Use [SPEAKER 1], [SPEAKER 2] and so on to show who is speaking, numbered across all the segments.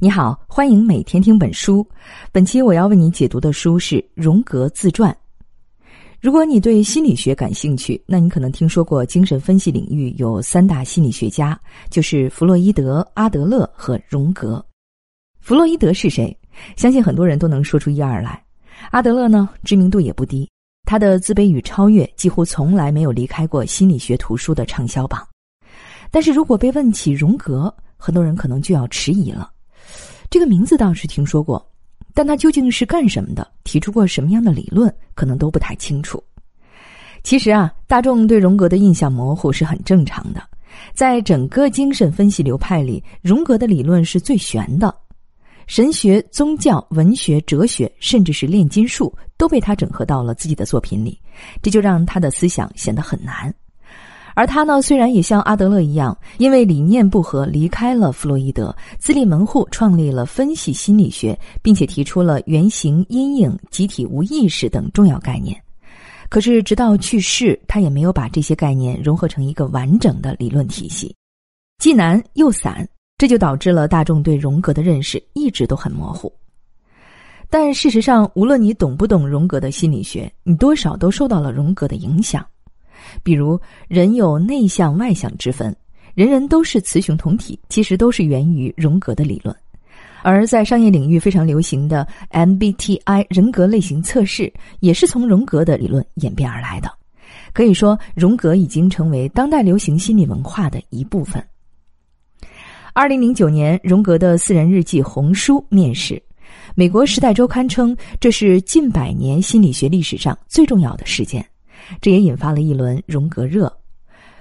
[SPEAKER 1] 你好，欢迎每天听本书。本期我要为你解读的书是《荣格自传》。如果你对心理学感兴趣，那你可能听说过精神分析领域有三大心理学家，就是弗洛伊德、阿德勒和荣格。弗洛伊德是谁？相信很多人都能说出一二来。阿德勒呢，知名度也不低，他的《自卑与超越》几乎从来没有离开过心理学图书的畅销榜。但是如果被问起荣格，很多人可能就要迟疑了。这个名字倒是听说过，但他究竟是干什么的？提出过什么样的理论？可能都不太清楚。其实啊，大众对荣格的印象模糊是很正常的。在整个精神分析流派里，荣格的理论是最玄的，神学、宗教、文学、哲学，甚至是炼金术，都被他整合到了自己的作品里，这就让他的思想显得很难。而他呢，虽然也像阿德勒一样，因为理念不合离开了弗洛伊德，自立门户，创立了分析心理学，并且提出了原型、阴影、集体无意识等重要概念。可是直到去世，他也没有把这些概念融合成一个完整的理论体系，既难又散，这就导致了大众对荣格的认识一直都很模糊。但事实上，无论你懂不懂荣格的心理学，你多少都受到了荣格的影响。比如，人有内向外向之分，人人都是雌雄同体，其实都是源于荣格的理论。而在商业领域非常流行的 MBTI 人格类型测试，也是从荣格的理论演变而来的。可以说，荣格已经成为当代流行心理文化的一部分。二零零九年，荣格的私人日记《红书》面世，美国《时代周刊》称这是近百年心理学历史上最重要的事件。这也引发了一轮荣格热，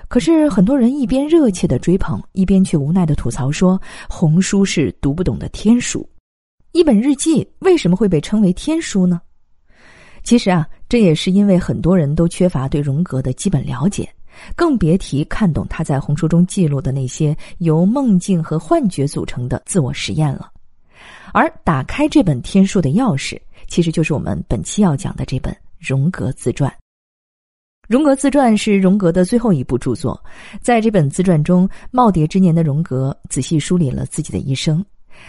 [SPEAKER 1] 可是很多人一边热切的追捧，一边却无奈的吐槽说：“红书是读不懂的天书，一本日记为什么会被称为天书呢？”其实啊，这也是因为很多人都缺乏对荣格的基本了解，更别提看懂他在红书中记录的那些由梦境和幻觉组成的自我实验了。而打开这本天书的钥匙，其实就是我们本期要讲的这本《荣格自传》。荣格自传是荣格的最后一部著作，在这本自传中，耄耋之年的荣格仔细梳理了自己的一生，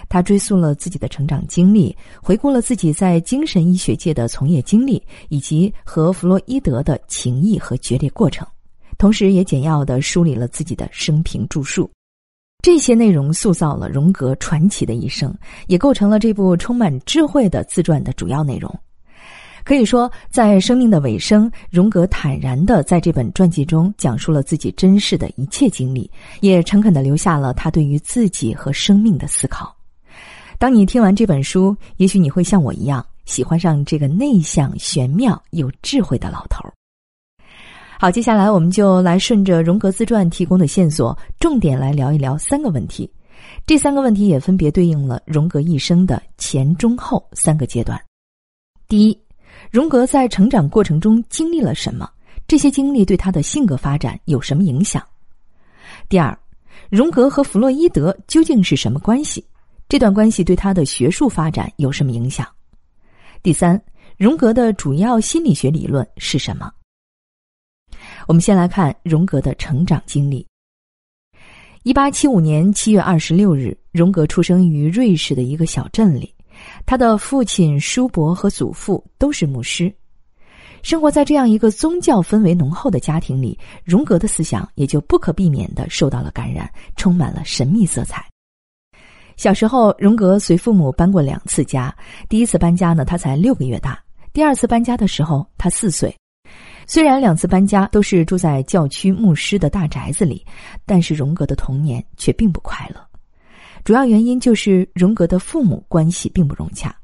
[SPEAKER 1] 他追溯了自己的成长经历，回顾了自己在精神医学界的从业经历，以及和弗洛伊德的情谊和决裂过程，同时也简要的梳理了自己的生平著述。这些内容塑造了荣格传奇的一生，也构成了这部充满智慧的自传的主要内容。可以说，在生命的尾声，荣格坦然的在这本传记中讲述了自己真实的一切经历，也诚恳的留下了他对于自己和生命的思考。当你听完这本书，也许你会像我一样喜欢上这个内向、玄妙、有智慧的老头。好，接下来我们就来顺着荣格自传提供的线索，重点来聊一聊三个问题。这三个问题也分别对应了荣格一生的前、中、后三个阶段。第一。荣格在成长过程中经历了什么？这些经历对他的性格发展有什么影响？第二，荣格和弗洛伊德究竟是什么关系？这段关系对他的学术发展有什么影响？第三，荣格的主要心理学理论是什么？我们先来看荣格的成长经历。一八七五年七月二十六日，荣格出生于瑞士的一个小镇里。他的父亲、叔伯和祖父都是牧师，生活在这样一个宗教氛围浓厚的家庭里，荣格的思想也就不可避免的受到了感染，充满了神秘色彩。小时候，荣格随父母搬过两次家，第一次搬家呢，他才六个月大；第二次搬家的时候，他四岁。虽然两次搬家都是住在教区牧师的大宅子里，但是荣格的童年却并不快乐。主要原因就是荣格的父母关系并不融洽，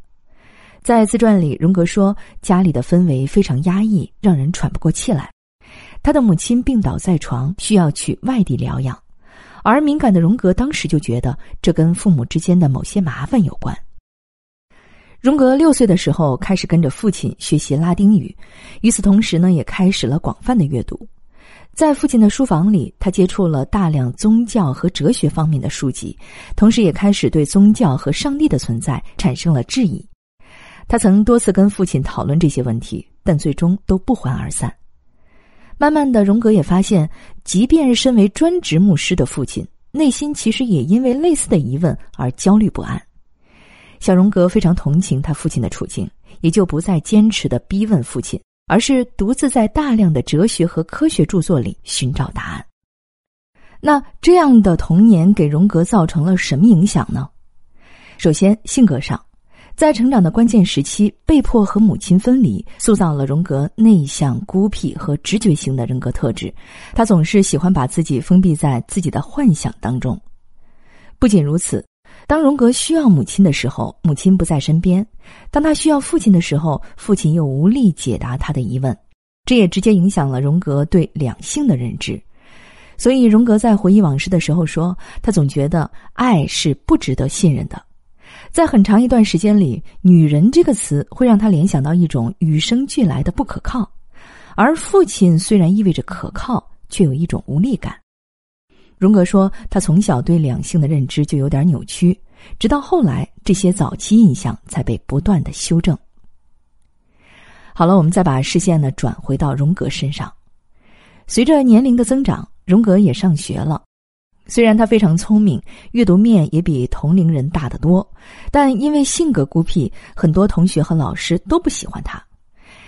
[SPEAKER 1] 在自传里，荣格说家里的氛围非常压抑，让人喘不过气来。他的母亲病倒在床，需要去外地疗养，而敏感的荣格当时就觉得这跟父母之间的某些麻烦有关。荣格六岁的时候开始跟着父亲学习拉丁语，与此同时呢，也开始了广泛的阅读。在父亲的书房里，他接触了大量宗教和哲学方面的书籍，同时也开始对宗教和上帝的存在产生了质疑。他曾多次跟父亲讨论这些问题，但最终都不欢而散。慢慢的，荣格也发现，即便身为专职牧师的父亲，内心其实也因为类似的疑问而焦虑不安。小荣格非常同情他父亲的处境，也就不再坚持的逼问父亲，而是独自在大量的哲学和科学著作里寻找答案。那这样的童年给荣格造成了什么影响呢？首先，性格上，在成长的关键时期，被迫和母亲分离，塑造了荣格内向、孤僻和直觉型的人格特质。他总是喜欢把自己封闭在自己的幻想当中。不仅如此，当荣格需要母亲的时候，母亲不在身边；当他需要父亲的时候，父亲又无力解答他的疑问。这也直接影响了荣格对两性的认知。所以，荣格在回忆往事的时候说：“他总觉得爱是不值得信任的，在很长一段时间里，女人这个词会让他联想到一种与生俱来的不可靠，而父亲虽然意味着可靠，却有一种无力感。”荣格说，他从小对两性的认知就有点扭曲，直到后来，这些早期印象才被不断的修正。好了，我们再把视线呢转回到荣格身上，随着年龄的增长。荣格也上学了，虽然他非常聪明，阅读面也比同龄人大得多，但因为性格孤僻，很多同学和老师都不喜欢他。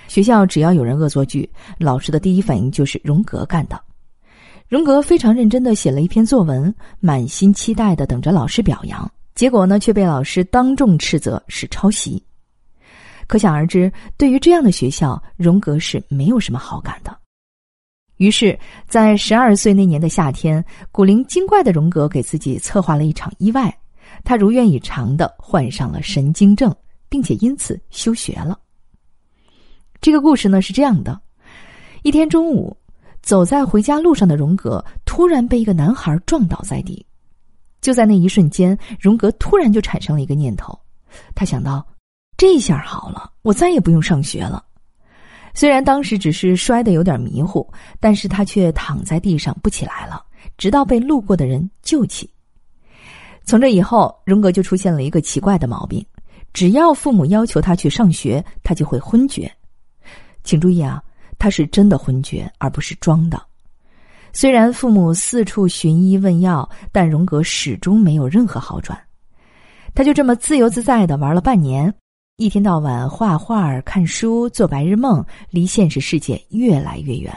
[SPEAKER 1] 学校只要有人恶作剧，老师的第一反应就是荣格干的。荣格非常认真的写了一篇作文，满心期待的等着老师表扬，结果呢却被老师当众斥责是抄袭。可想而知，对于这样的学校，荣格是没有什么好感的。于是，在十二岁那年的夏天，古灵精怪的荣格给自己策划了一场意外，他如愿以偿的患上了神经症，并且因此休学了。这个故事呢是这样的：一天中午，走在回家路上的荣格突然被一个男孩撞倒在地，就在那一瞬间，荣格突然就产生了一个念头，他想到，这下好了，我再也不用上学了。虽然当时只是摔得有点迷糊，但是他却躺在地上不起来了，直到被路过的人救起。从这以后，荣格就出现了一个奇怪的毛病：只要父母要求他去上学，他就会昏厥。请注意啊，他是真的昏厥，而不是装的。虽然父母四处寻医问药，但荣格始终没有任何好转。他就这么自由自在的玩了半年。一天到晚画画、看书、做白日梦，离现实世界越来越远。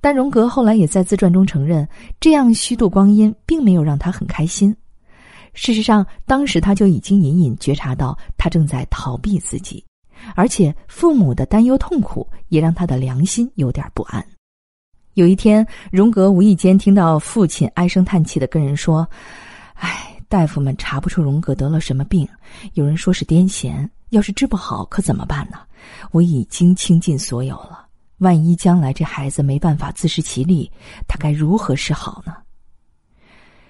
[SPEAKER 1] 但荣格后来也在自传中承认，这样虚度光阴并没有让他很开心。事实上，当时他就已经隐隐觉察到他正在逃避自己，而且父母的担忧痛苦也让他的良心有点不安。有一天，荣格无意间听到父亲唉声叹气的跟人说：“唉。”大夫们查不出荣格得了什么病，有人说是癫痫，要是治不好可怎么办呢？我已经倾尽所有了，万一将来这孩子没办法自食其力，他该如何是好呢？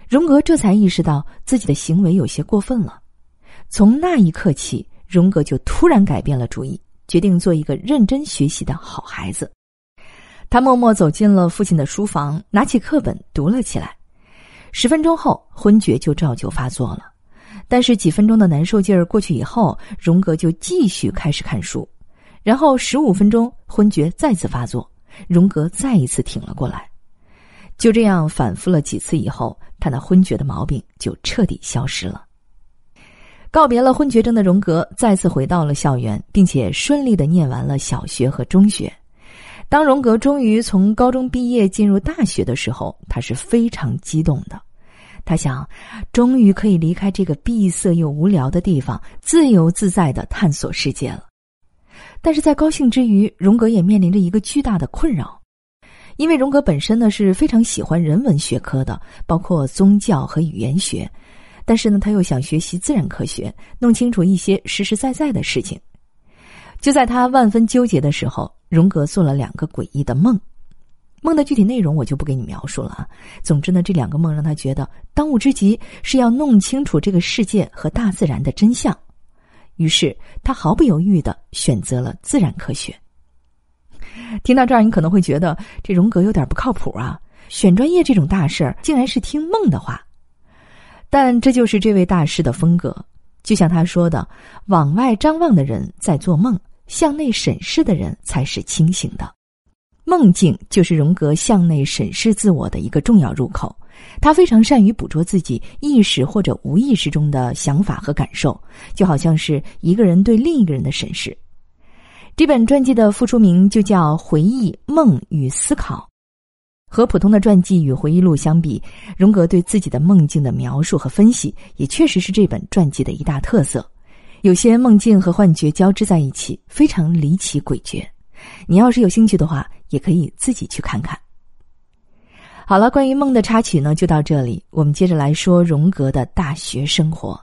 [SPEAKER 1] 荣格这才意识到自己的行为有些过分了。从那一刻起，荣格就突然改变了主意，决定做一个认真学习的好孩子。他默默走进了父亲的书房，拿起课本读了起来。十分钟后，昏厥就照旧发作了。但是几分钟的难受劲儿过去以后，荣格就继续开始看书。然后十五分钟，昏厥再次发作，荣格再一次挺了过来。就这样反复了几次以后，他那昏厥的毛病就彻底消失了。告别了昏厥症的荣格，再次回到了校园，并且顺利的念完了小学和中学。当荣格终于从高中毕业进入大学的时候，他是非常激动的。他想，终于可以离开这个闭塞又无聊的地方，自由自在的探索世界了。但是在高兴之余，荣格也面临着一个巨大的困扰，因为荣格本身呢是非常喜欢人文学科的，包括宗教和语言学，但是呢他又想学习自然科学，弄清楚一些实实在在的事情。就在他万分纠结的时候。荣格做了两个诡异的梦，梦的具体内容我就不给你描述了啊。总之呢，这两个梦让他觉得当务之急是要弄清楚这个世界和大自然的真相。于是他毫不犹豫的选择了自然科学。听到这儿，你可能会觉得这荣格有点不靠谱啊，选专业这种大事儿竟然是听梦的话。但这就是这位大师的风格，就像他说的：“往外张望的人在做梦。”向内审视的人才是清醒的。梦境就是荣格向内审视自我的一个重要入口。他非常善于捕捉自己意识或者无意识中的想法和感受，就好像是一个人对另一个人的审视。这本传记的副书名就叫《回忆、梦与思考》。和普通的传记与回忆录相比，荣格对自己的梦境的描述和分析，也确实是这本传记的一大特色。有些梦境和幻觉交织在一起，非常离奇诡谲。你要是有兴趣的话，也可以自己去看看。好了，关于梦的插曲呢，就到这里。我们接着来说荣格的大学生活。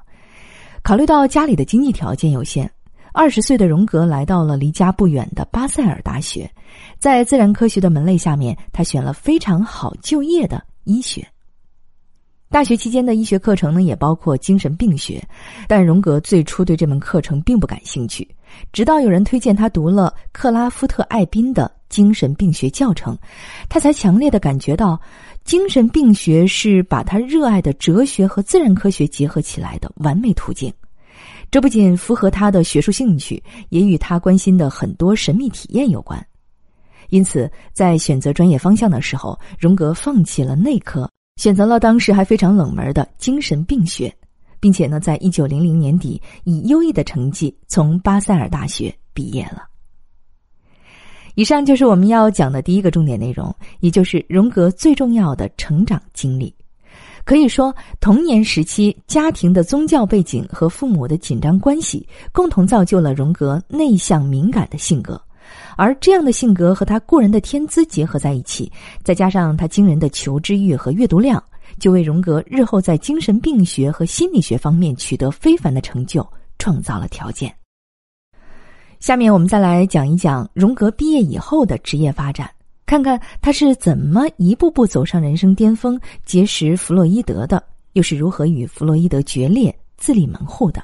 [SPEAKER 1] 考虑到家里的经济条件有限，二十岁的荣格来到了离家不远的巴塞尔大学，在自然科学的门类下面，他选了非常好就业的医学。大学期间的医学课程呢，也包括精神病学，但荣格最初对这门课程并不感兴趣。直到有人推荐他读了克拉夫特·艾宾的精神病学教程，他才强烈的感觉到，精神病学是把他热爱的哲学和自然科学结合起来的完美途径。这不仅符合他的学术兴趣，也与他关心的很多神秘体验有关。因此，在选择专业方向的时候，荣格放弃了内科。选择了当时还非常冷门的精神病学，并且呢，在一九零零年底以优异的成绩从巴塞尔大学毕业了。以上就是我们要讲的第一个重点内容，也就是荣格最重要的成长经历。可以说，童年时期家庭的宗教背景和父母的紧张关系，共同造就了荣格内向敏感的性格。而这样的性格和他过人的天资结合在一起，再加上他惊人的求知欲和阅读量，就为荣格日后在精神病学和心理学方面取得非凡的成就创造了条件。下面我们再来讲一讲荣格毕业以后的职业发展，看看他是怎么一步步走上人生巅峰，结识弗洛伊德的，又是如何与弗洛伊德决裂、自立门户的。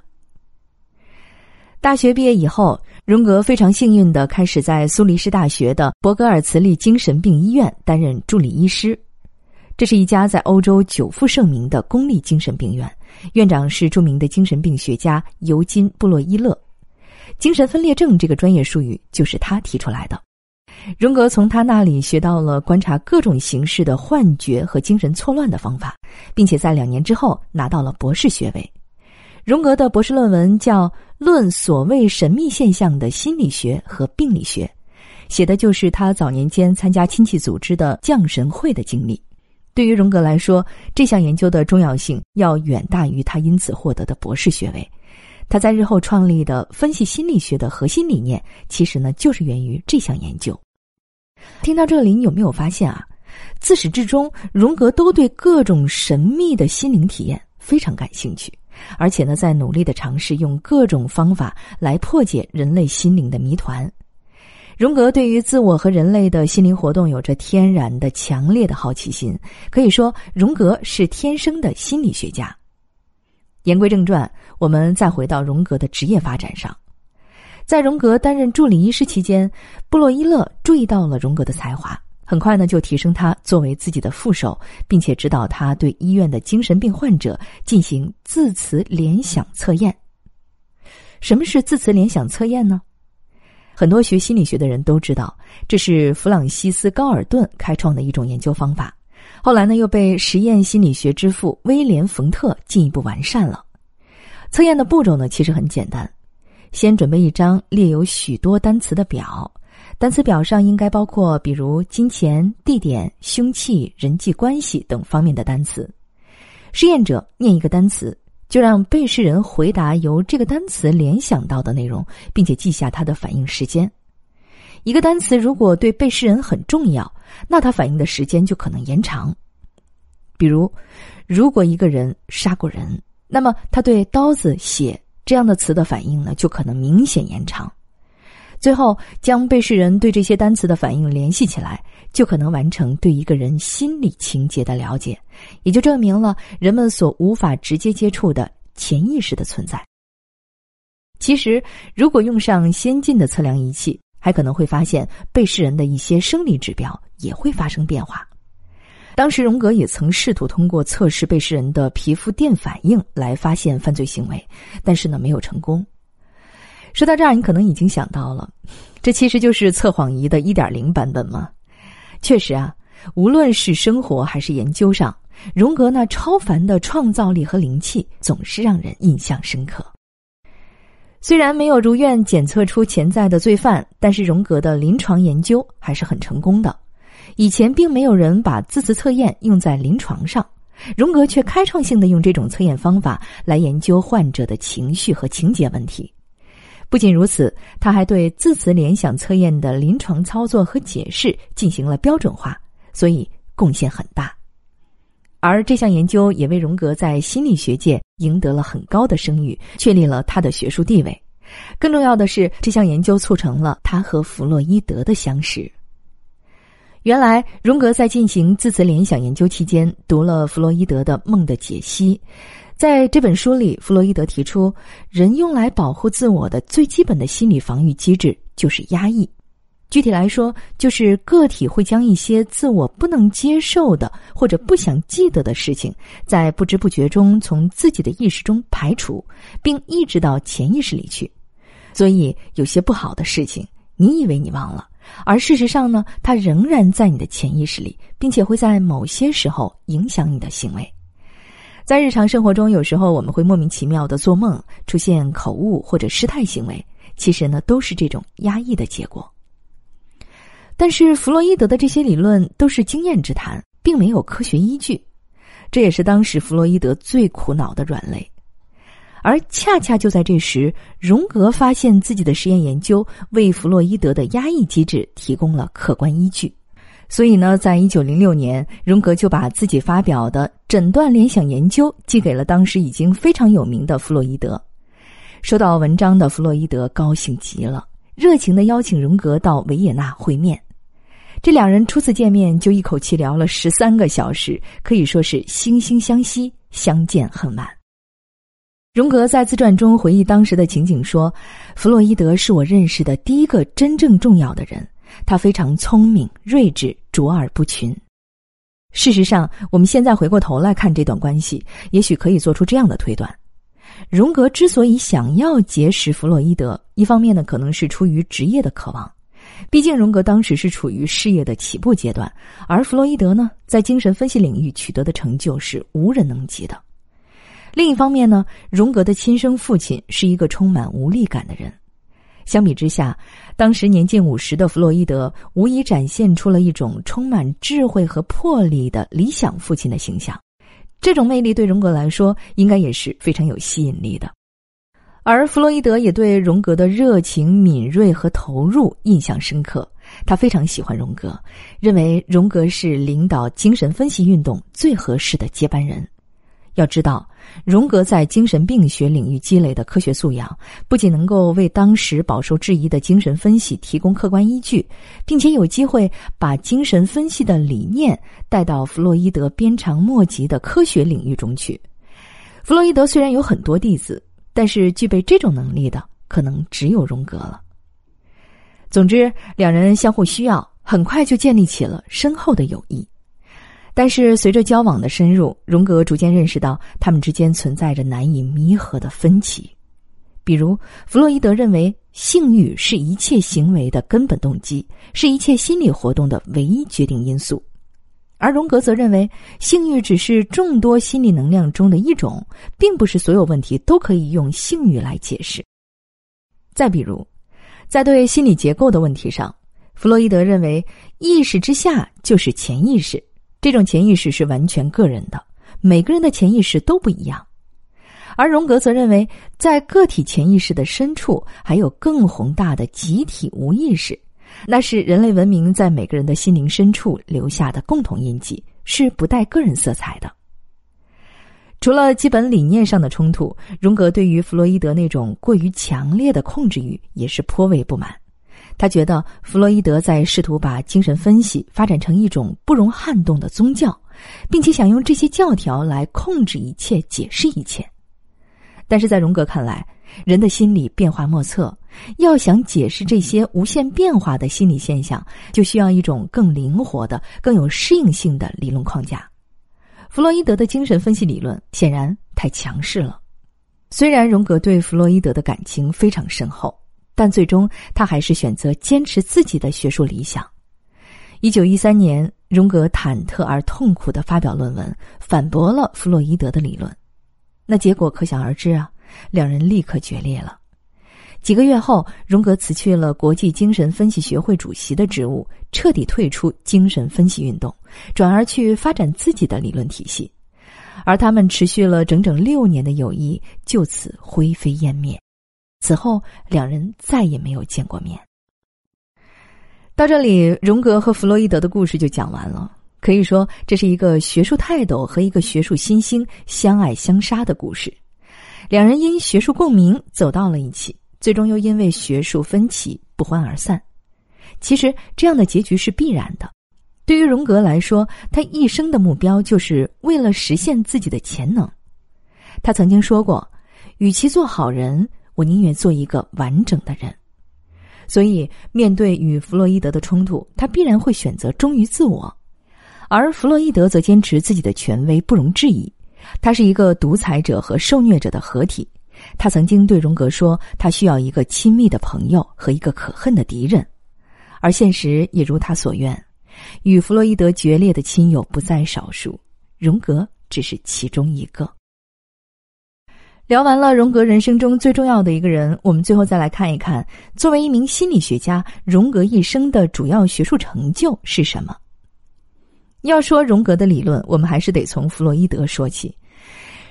[SPEAKER 1] 大学毕业以后。荣格非常幸运的开始在苏黎世大学的伯格尔茨利精神病医院担任助理医师，这是一家在欧洲久负盛名的公立精神病院，院长是著名的精神病学家尤金·布洛伊勒。精神分裂症这个专业术语就是他提出来的。荣格从他那里学到了观察各种形式的幻觉和精神错乱的方法，并且在两年之后拿到了博士学位。荣格的博士论文叫《论所谓神秘现象的心理学和病理学》，写的就是他早年间参加亲戚组织的降神会的经历。对于荣格来说，这项研究的重要性要远大于他因此获得的博士学位。他在日后创立的分析心理学的核心理念，其实呢就是源于这项研究。听到这里，你有没有发现啊？自始至终，荣格都对各种神秘的心灵体验非常感兴趣。而且呢，在努力的尝试用各种方法来破解人类心灵的谜团。荣格对于自我和人类的心灵活动有着天然的强烈的好奇心，可以说荣格是天生的心理学家。言归正传，我们再回到荣格的职业发展上。在荣格担任助理医师期间，布洛伊勒注意到了荣格的才华。很快呢，就提升他作为自己的副手，并且指导他对医院的精神病患者进行字词联想测验。什么是字词联想测验呢？很多学心理学的人都知道，这是弗朗西斯·高尔顿开创的一种研究方法。后来呢，又被实验心理学之父威廉·冯特进一步完善了。测验的步骤呢，其实很简单，先准备一张列有许多单词的表。单词表上应该包括，比如金钱、地点、凶器、人际关系等方面的单词。试验者念一个单词，就让被试人回答由这个单词联想到的内容，并且记下他的反应时间。一个单词如果对被试人很重要，那他反应的时间就可能延长。比如，如果一个人杀过人，那么他对刀子、血这样的词的反应呢，就可能明显延长。最后，将被试人对这些单词的反应联系起来，就可能完成对一个人心理情节的了解，也就证明了人们所无法直接接触的潜意识的存在。其实，如果用上先进的测量仪器，还可能会发现被试人的一些生理指标也会发生变化。当时，荣格也曾试图通过测试被试人的皮肤电反应来发现犯罪行为，但是呢，没有成功。说到这儿，你可能已经想到了，这其实就是测谎仪的一点零版本吗？确实啊，无论是生活还是研究上，荣格那超凡的创造力和灵气总是让人印象深刻。虽然没有如愿检测出潜在的罪犯，但是荣格的临床研究还是很成功的。以前并没有人把字词测验用在临床上，荣格却开创性的用这种测验方法来研究患者的情绪和情节问题。不仅如此，他还对字词联想测验的临床操作和解释进行了标准化，所以贡献很大。而这项研究也为荣格在心理学界赢得了很高的声誉，确立了他的学术地位。更重要的是，这项研究促成了他和弗洛伊德的相识。原来，荣格在进行字词联想研究期间，读了弗洛伊德的《梦的解析》。在这本书里，弗洛伊德提出，人用来保护自我的最基本的心理防御机制就是压抑。具体来说，就是个体会将一些自我不能接受的或者不想记得的事情，在不知不觉中从自己的意识中排除，并抑制到潜意识里去。所以，有些不好的事情，你以为你忘了，而事实上呢，它仍然在你的潜意识里，并且会在某些时候影响你的行为。在日常生活中，有时候我们会莫名其妙的做梦，出现口误或者失态行为，其实呢，都是这种压抑的结果。但是弗洛伊德的这些理论都是经验之谈，并没有科学依据，这也是当时弗洛伊德最苦恼的软肋。而恰恰就在这时，荣格发现自己的实验研究为弗洛伊德的压抑机制提供了客观依据，所以呢，在一九零六年，荣格就把自己发表的诊断联想研究寄给了当时已经非常有名的弗洛伊德。收到文章的弗洛伊德高兴极了，热情的邀请荣格到维也纳会面。这两人初次见面就一口气聊了十三个小时，可以说是惺惺相惜，相见恨晚。荣格在自传中回忆当时的情景说：“弗洛伊德是我认识的第一个真正重要的人，他非常聪明、睿智、卓尔不群。”事实上，我们现在回过头来看这段关系，也许可以做出这样的推断：荣格之所以想要结识弗洛伊德，一方面呢，可能是出于职业的渴望。毕竟，荣格当时是处于事业的起步阶段，而弗洛伊德呢，在精神分析领域取得的成就是无人能及的。另一方面呢，荣格的亲生父亲是一个充满无力感的人。相比之下，当时年近五十的弗洛伊德无疑展现出了一种充满智慧和魄力的理想父亲的形象。这种魅力对荣格来说，应该也是非常有吸引力的。而弗洛伊德也对荣格的热情、敏锐和投入印象深刻，他非常喜欢荣格，认为荣格是领导精神分析运动最合适的接班人。要知道，荣格在精神病学领域积累的科学素养，不仅能够为当时饱受质疑的精神分析提供客观依据，并且有机会把精神分析的理念带到弗洛伊德鞭长莫及的科学领域中去。弗洛伊德虽然有很多弟子。但是具备这种能力的，可能只有荣格了。总之，两人相互需要，很快就建立起了深厚的友谊。但是，随着交往的深入，荣格逐渐认识到他们之间存在着难以弥合的分歧。比如，弗洛伊德认为性欲是一切行为的根本动机，是一切心理活动的唯一决定因素。而荣格则认为，性欲只是众多心理能量中的一种，并不是所有问题都可以用性欲来解释。再比如，在对心理结构的问题上，弗洛伊德认为意识之下就是潜意识，这种潜意识是完全个人的，每个人的潜意识都不一样。而荣格则认为，在个体潜意识的深处，还有更宏大的集体无意识。那是人类文明在每个人的心灵深处留下的共同印记，是不带个人色彩的。除了基本理念上的冲突，荣格对于弗洛伊德那种过于强烈的控制欲也是颇为不满。他觉得弗洛伊德在试图把精神分析发展成一种不容撼动的宗教，并且想用这些教条来控制一切、解释一切。但是在荣格看来，人的心理变化莫测，要想解释这些无限变化的心理现象，就需要一种更灵活的、更有适应性的理论框架。弗洛伊德的精神分析理论显然太强势了。虽然荣格对弗洛伊德的感情非常深厚，但最终他还是选择坚持自己的学术理想。一九一三年，荣格忐忑而痛苦的发表论文，反驳了弗洛伊德的理论。那结果可想而知啊，两人立刻决裂了。几个月后，荣格辞去了国际精神分析学会主席的职务，彻底退出精神分析运动，转而去发展自己的理论体系。而他们持续了整整六年的友谊就此灰飞烟灭。此后，两人再也没有见过面。到这里，荣格和弗洛伊德的故事就讲完了。可以说，这是一个学术泰斗和一个学术新星相爱相杀的故事。两人因学术共鸣走到了一起，最终又因为学术分歧不欢而散。其实，这样的结局是必然的。对于荣格来说，他一生的目标就是为了实现自己的潜能。他曾经说过：“与其做好人，我宁愿做一个完整的人。”所以，面对与弗洛伊德的冲突，他必然会选择忠于自我。而弗洛伊德则坚持自己的权威不容置疑，他是一个独裁者和受虐者的合体。他曾经对荣格说：“他需要一个亲密的朋友和一个可恨的敌人。”而现实也如他所愿。与弗洛伊德决裂的亲友不在少数，荣格只是其中一个。聊完了荣格人生中最重要的一个人，我们最后再来看一看，作为一名心理学家，荣格一生的主要学术成就是什么？要说荣格的理论，我们还是得从弗洛伊德说起。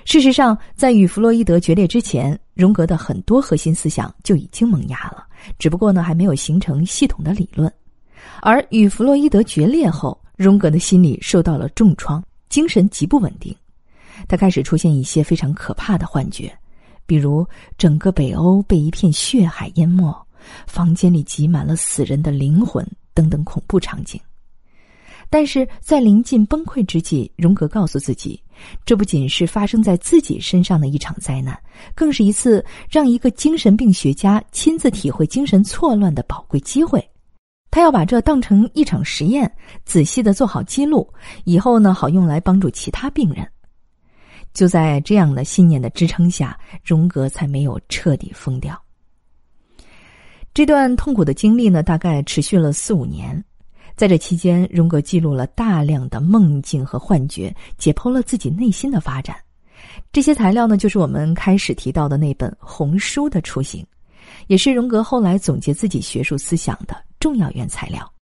[SPEAKER 1] 事实上，在与弗洛伊德决裂之前，荣格的很多核心思想就已经萌芽了，只不过呢，还没有形成系统的理论。而与弗洛伊德决裂后，荣格的心理受到了重创，精神极不稳定。他开始出现一些非常可怕的幻觉，比如整个北欧被一片血海淹没，房间里挤满了死人的灵魂等等恐怖场景。但是在临近崩溃之际，荣格告诉自己，这不仅是发生在自己身上的一场灾难，更是一次让一个精神病学家亲自体会精神错乱的宝贵机会。他要把这当成一场实验，仔细的做好记录，以后呢好用来帮助其他病人。就在这样的信念的支撑下，荣格才没有彻底疯掉。这段痛苦的经历呢，大概持续了四五年，在这期间，荣格记录了大量的梦境和幻觉，解剖了自己内心的发展。这些材料呢，就是我们开始提到的那本《红书》的雏形，也是荣格后来总结自己学术思想的。重要原材料。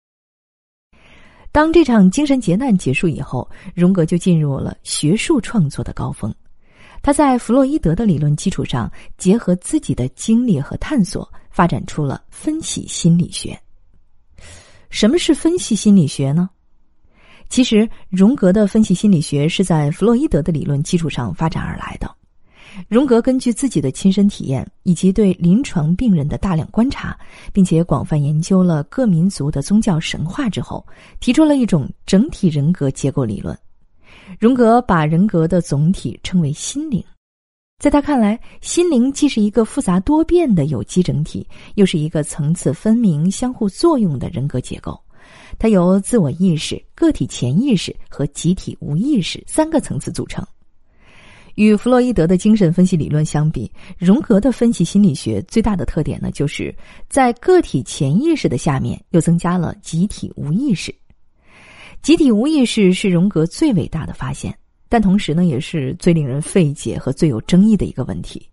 [SPEAKER 1] 当这场精神劫难结束以后，荣格就进入了学术创作的高峰。他在弗洛伊德的理论基础上，结合自己的经历和探索，发展出了分析心理学。什么是分析心理学呢？其实，荣格的分析心理学是在弗洛伊德的理论基础上发展而来的。荣格根据自己的亲身体验以及对临床病人的大量观察，并且广泛研究了各民族的宗教神话之后，提出了一种整体人格结构理论。荣格把人格的总体称为心灵。在他看来，心灵既是一个复杂多变的有机整体，又是一个层次分明、相互作用的人格结构。它由自我意识、个体潜意识和集体无意识三个层次组成。与弗洛伊德的精神分析理论相比，荣格的分析心理学最大的特点呢，就是在个体潜意识的下面又增加了集体无意识。集体无意识是荣格最伟大的发现，但同时呢，也是最令人费解和最有争议的一个问题。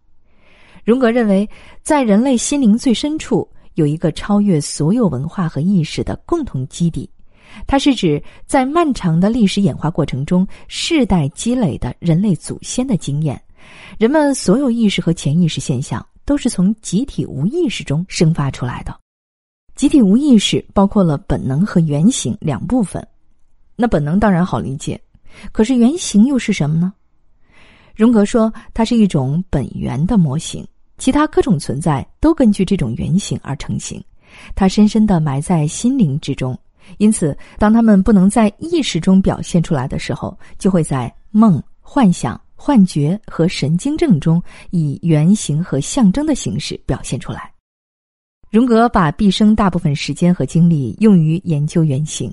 [SPEAKER 1] 荣格认为，在人类心灵最深处有一个超越所有文化和意识的共同基地。它是指在漫长的历史演化过程中，世代积累的人类祖先的经验，人们所有意识和潜意识现象都是从集体无意识中生发出来的。集体无意识包括了本能和原型两部分。那本能当然好理解，可是原型又是什么呢？荣格说，它是一种本源的模型，其他各种存在都根据这种原型而成型，它深深的埋在心灵之中。因此，当他们不能在意识中表现出来的时候，就会在梦、幻想、幻觉和神经症中以原型和象征的形式表现出来。荣格把毕生大部分时间和精力用于研究原型，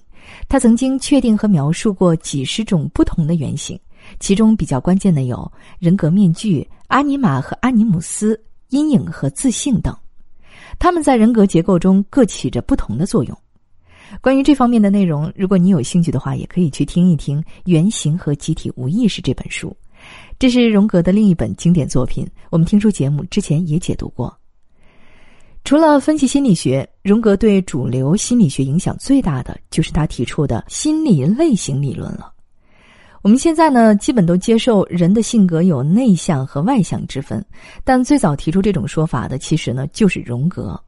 [SPEAKER 1] 他曾经确定和描述过几十种不同的原型，其中比较关键的有人格面具、阿尼玛和阿尼姆斯、阴影和自信等，他们在人格结构中各起着不同的作用。关于这方面的内容，如果你有兴趣的话，也可以去听一听《原型和集体无意识》这本书。这是荣格的另一本经典作品，我们听书节目之前也解读过。除了分析心理学，荣格对主流心理学影响最大的就是他提出的心理类型理论了。我们现在呢，基本都接受人的性格有内向和外向之分，但最早提出这种说法的，其实呢就是荣格。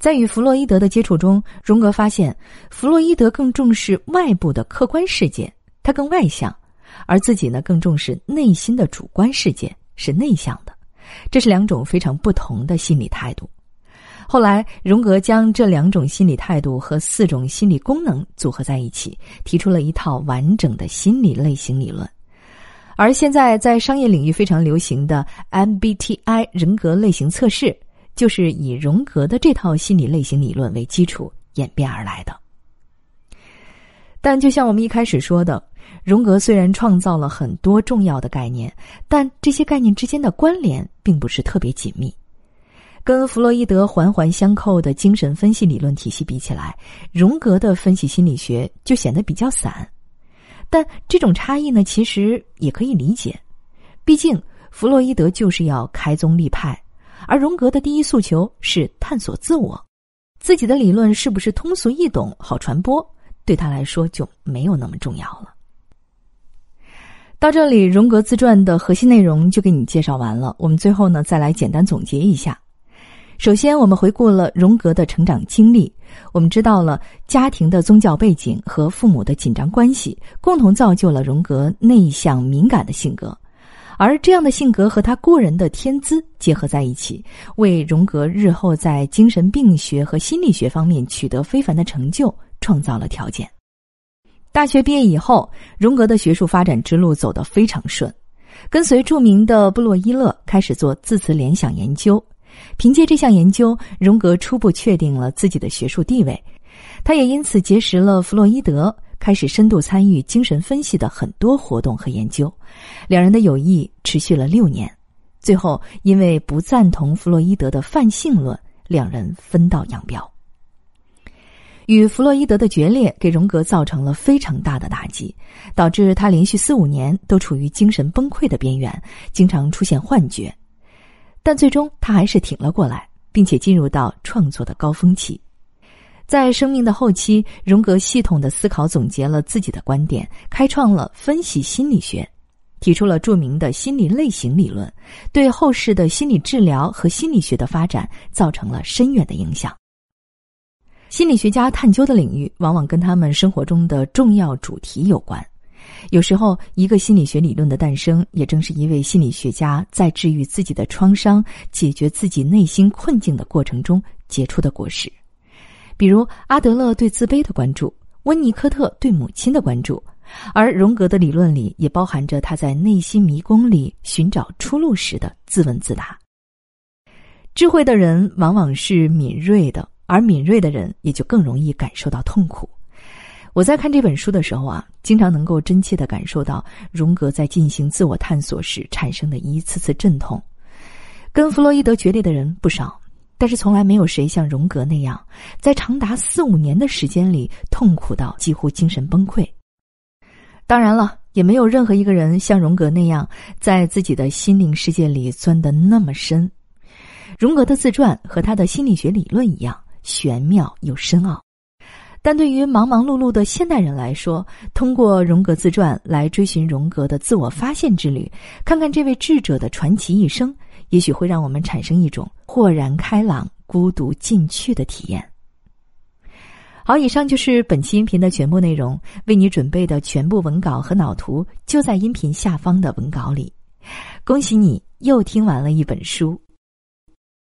[SPEAKER 1] 在与弗洛伊德的接触中，荣格发现弗洛伊德更重视外部的客观世界，他更外向。而自己呢，更重视内心的主观世界，是内向的。这是两种非常不同的心理态度。后来，荣格将这两种心理态度和四种心理功能组合在一起，提出了一套完整的心理类型理论。而现在在商业领域非常流行的 MBTI 人格类型测试，就是以荣格的这套心理类型理论为基础演变而来的。但就像我们一开始说的。荣格虽然创造了很多重要的概念，但这些概念之间的关联并不是特别紧密。跟弗洛伊德环环相扣的精神分析理论体系比起来，荣格的分析心理学就显得比较散。但这种差异呢，其实也可以理解。毕竟弗洛伊德就是要开宗立派，而荣格的第一诉求是探索自我。自己的理论是不是通俗易懂、好传播，对他来说就没有那么重要了。到这里，荣格自传的核心内容就给你介绍完了。我们最后呢，再来简单总结一下。首先，我们回顾了荣格的成长经历，我们知道了家庭的宗教背景和父母的紧张关系，共同造就了荣格内向敏感的性格。而这样的性格和他过人的天资结合在一起，为荣格日后在精神病学和心理学方面取得非凡的成就创造了条件。大学毕业以后，荣格的学术发展之路走得非常顺，跟随著名的布洛伊勒开始做字词联想研究。凭借这项研究，荣格初步确定了自己的学术地位。他也因此结识了弗洛伊德，开始深度参与精神分析的很多活动和研究。两人的友谊持续了六年，最后因为不赞同弗洛伊德的泛性论，两人分道扬镳。与弗洛伊德的决裂给荣格造成了非常大的打击，导致他连续四五年都处于精神崩溃的边缘，经常出现幻觉。但最终他还是挺了过来，并且进入到创作的高峰期。在生命的后期，荣格系统的思考总结了自己的观点，开创了分析心理学，提出了著名的心理类型理论，对后世的心理治疗和心理学的发展造成了深远的影响。心理学家探究的领域往往跟他们生活中的重要主题有关。有时候，一个心理学理论的诞生，也正是一位心理学家在治愈自己的创伤、解决自己内心困境的过程中结出的果实。比如，阿德勒对自卑的关注，温尼科特对母亲的关注，而荣格的理论里也包含着他在内心迷宫里寻找出路时的自问自答。智慧的人往往是敏锐的。而敏锐的人也就更容易感受到痛苦。我在看这本书的时候啊，经常能够真切的感受到荣格在进行自我探索时产生的一次次阵痛。跟弗洛伊德决裂的人不少，但是从来没有谁像荣格那样，在长达四五年的时间里痛苦到几乎精神崩溃。当然了，也没有任何一个人像荣格那样，在自己的心灵世界里钻得那么深。荣格的自传和他的心理学理论一样。玄妙又深奥，但对于忙忙碌碌的现代人来说，通过荣格自传来追寻荣格的自我发现之旅，看看这位智者的传奇一生，也许会让我们产生一种豁然开朗、孤独进去的体验。好，以上就是本期音频的全部内容，为你准备的全部文稿和脑图就在音频下方的文稿里。恭喜你又听完了一本书。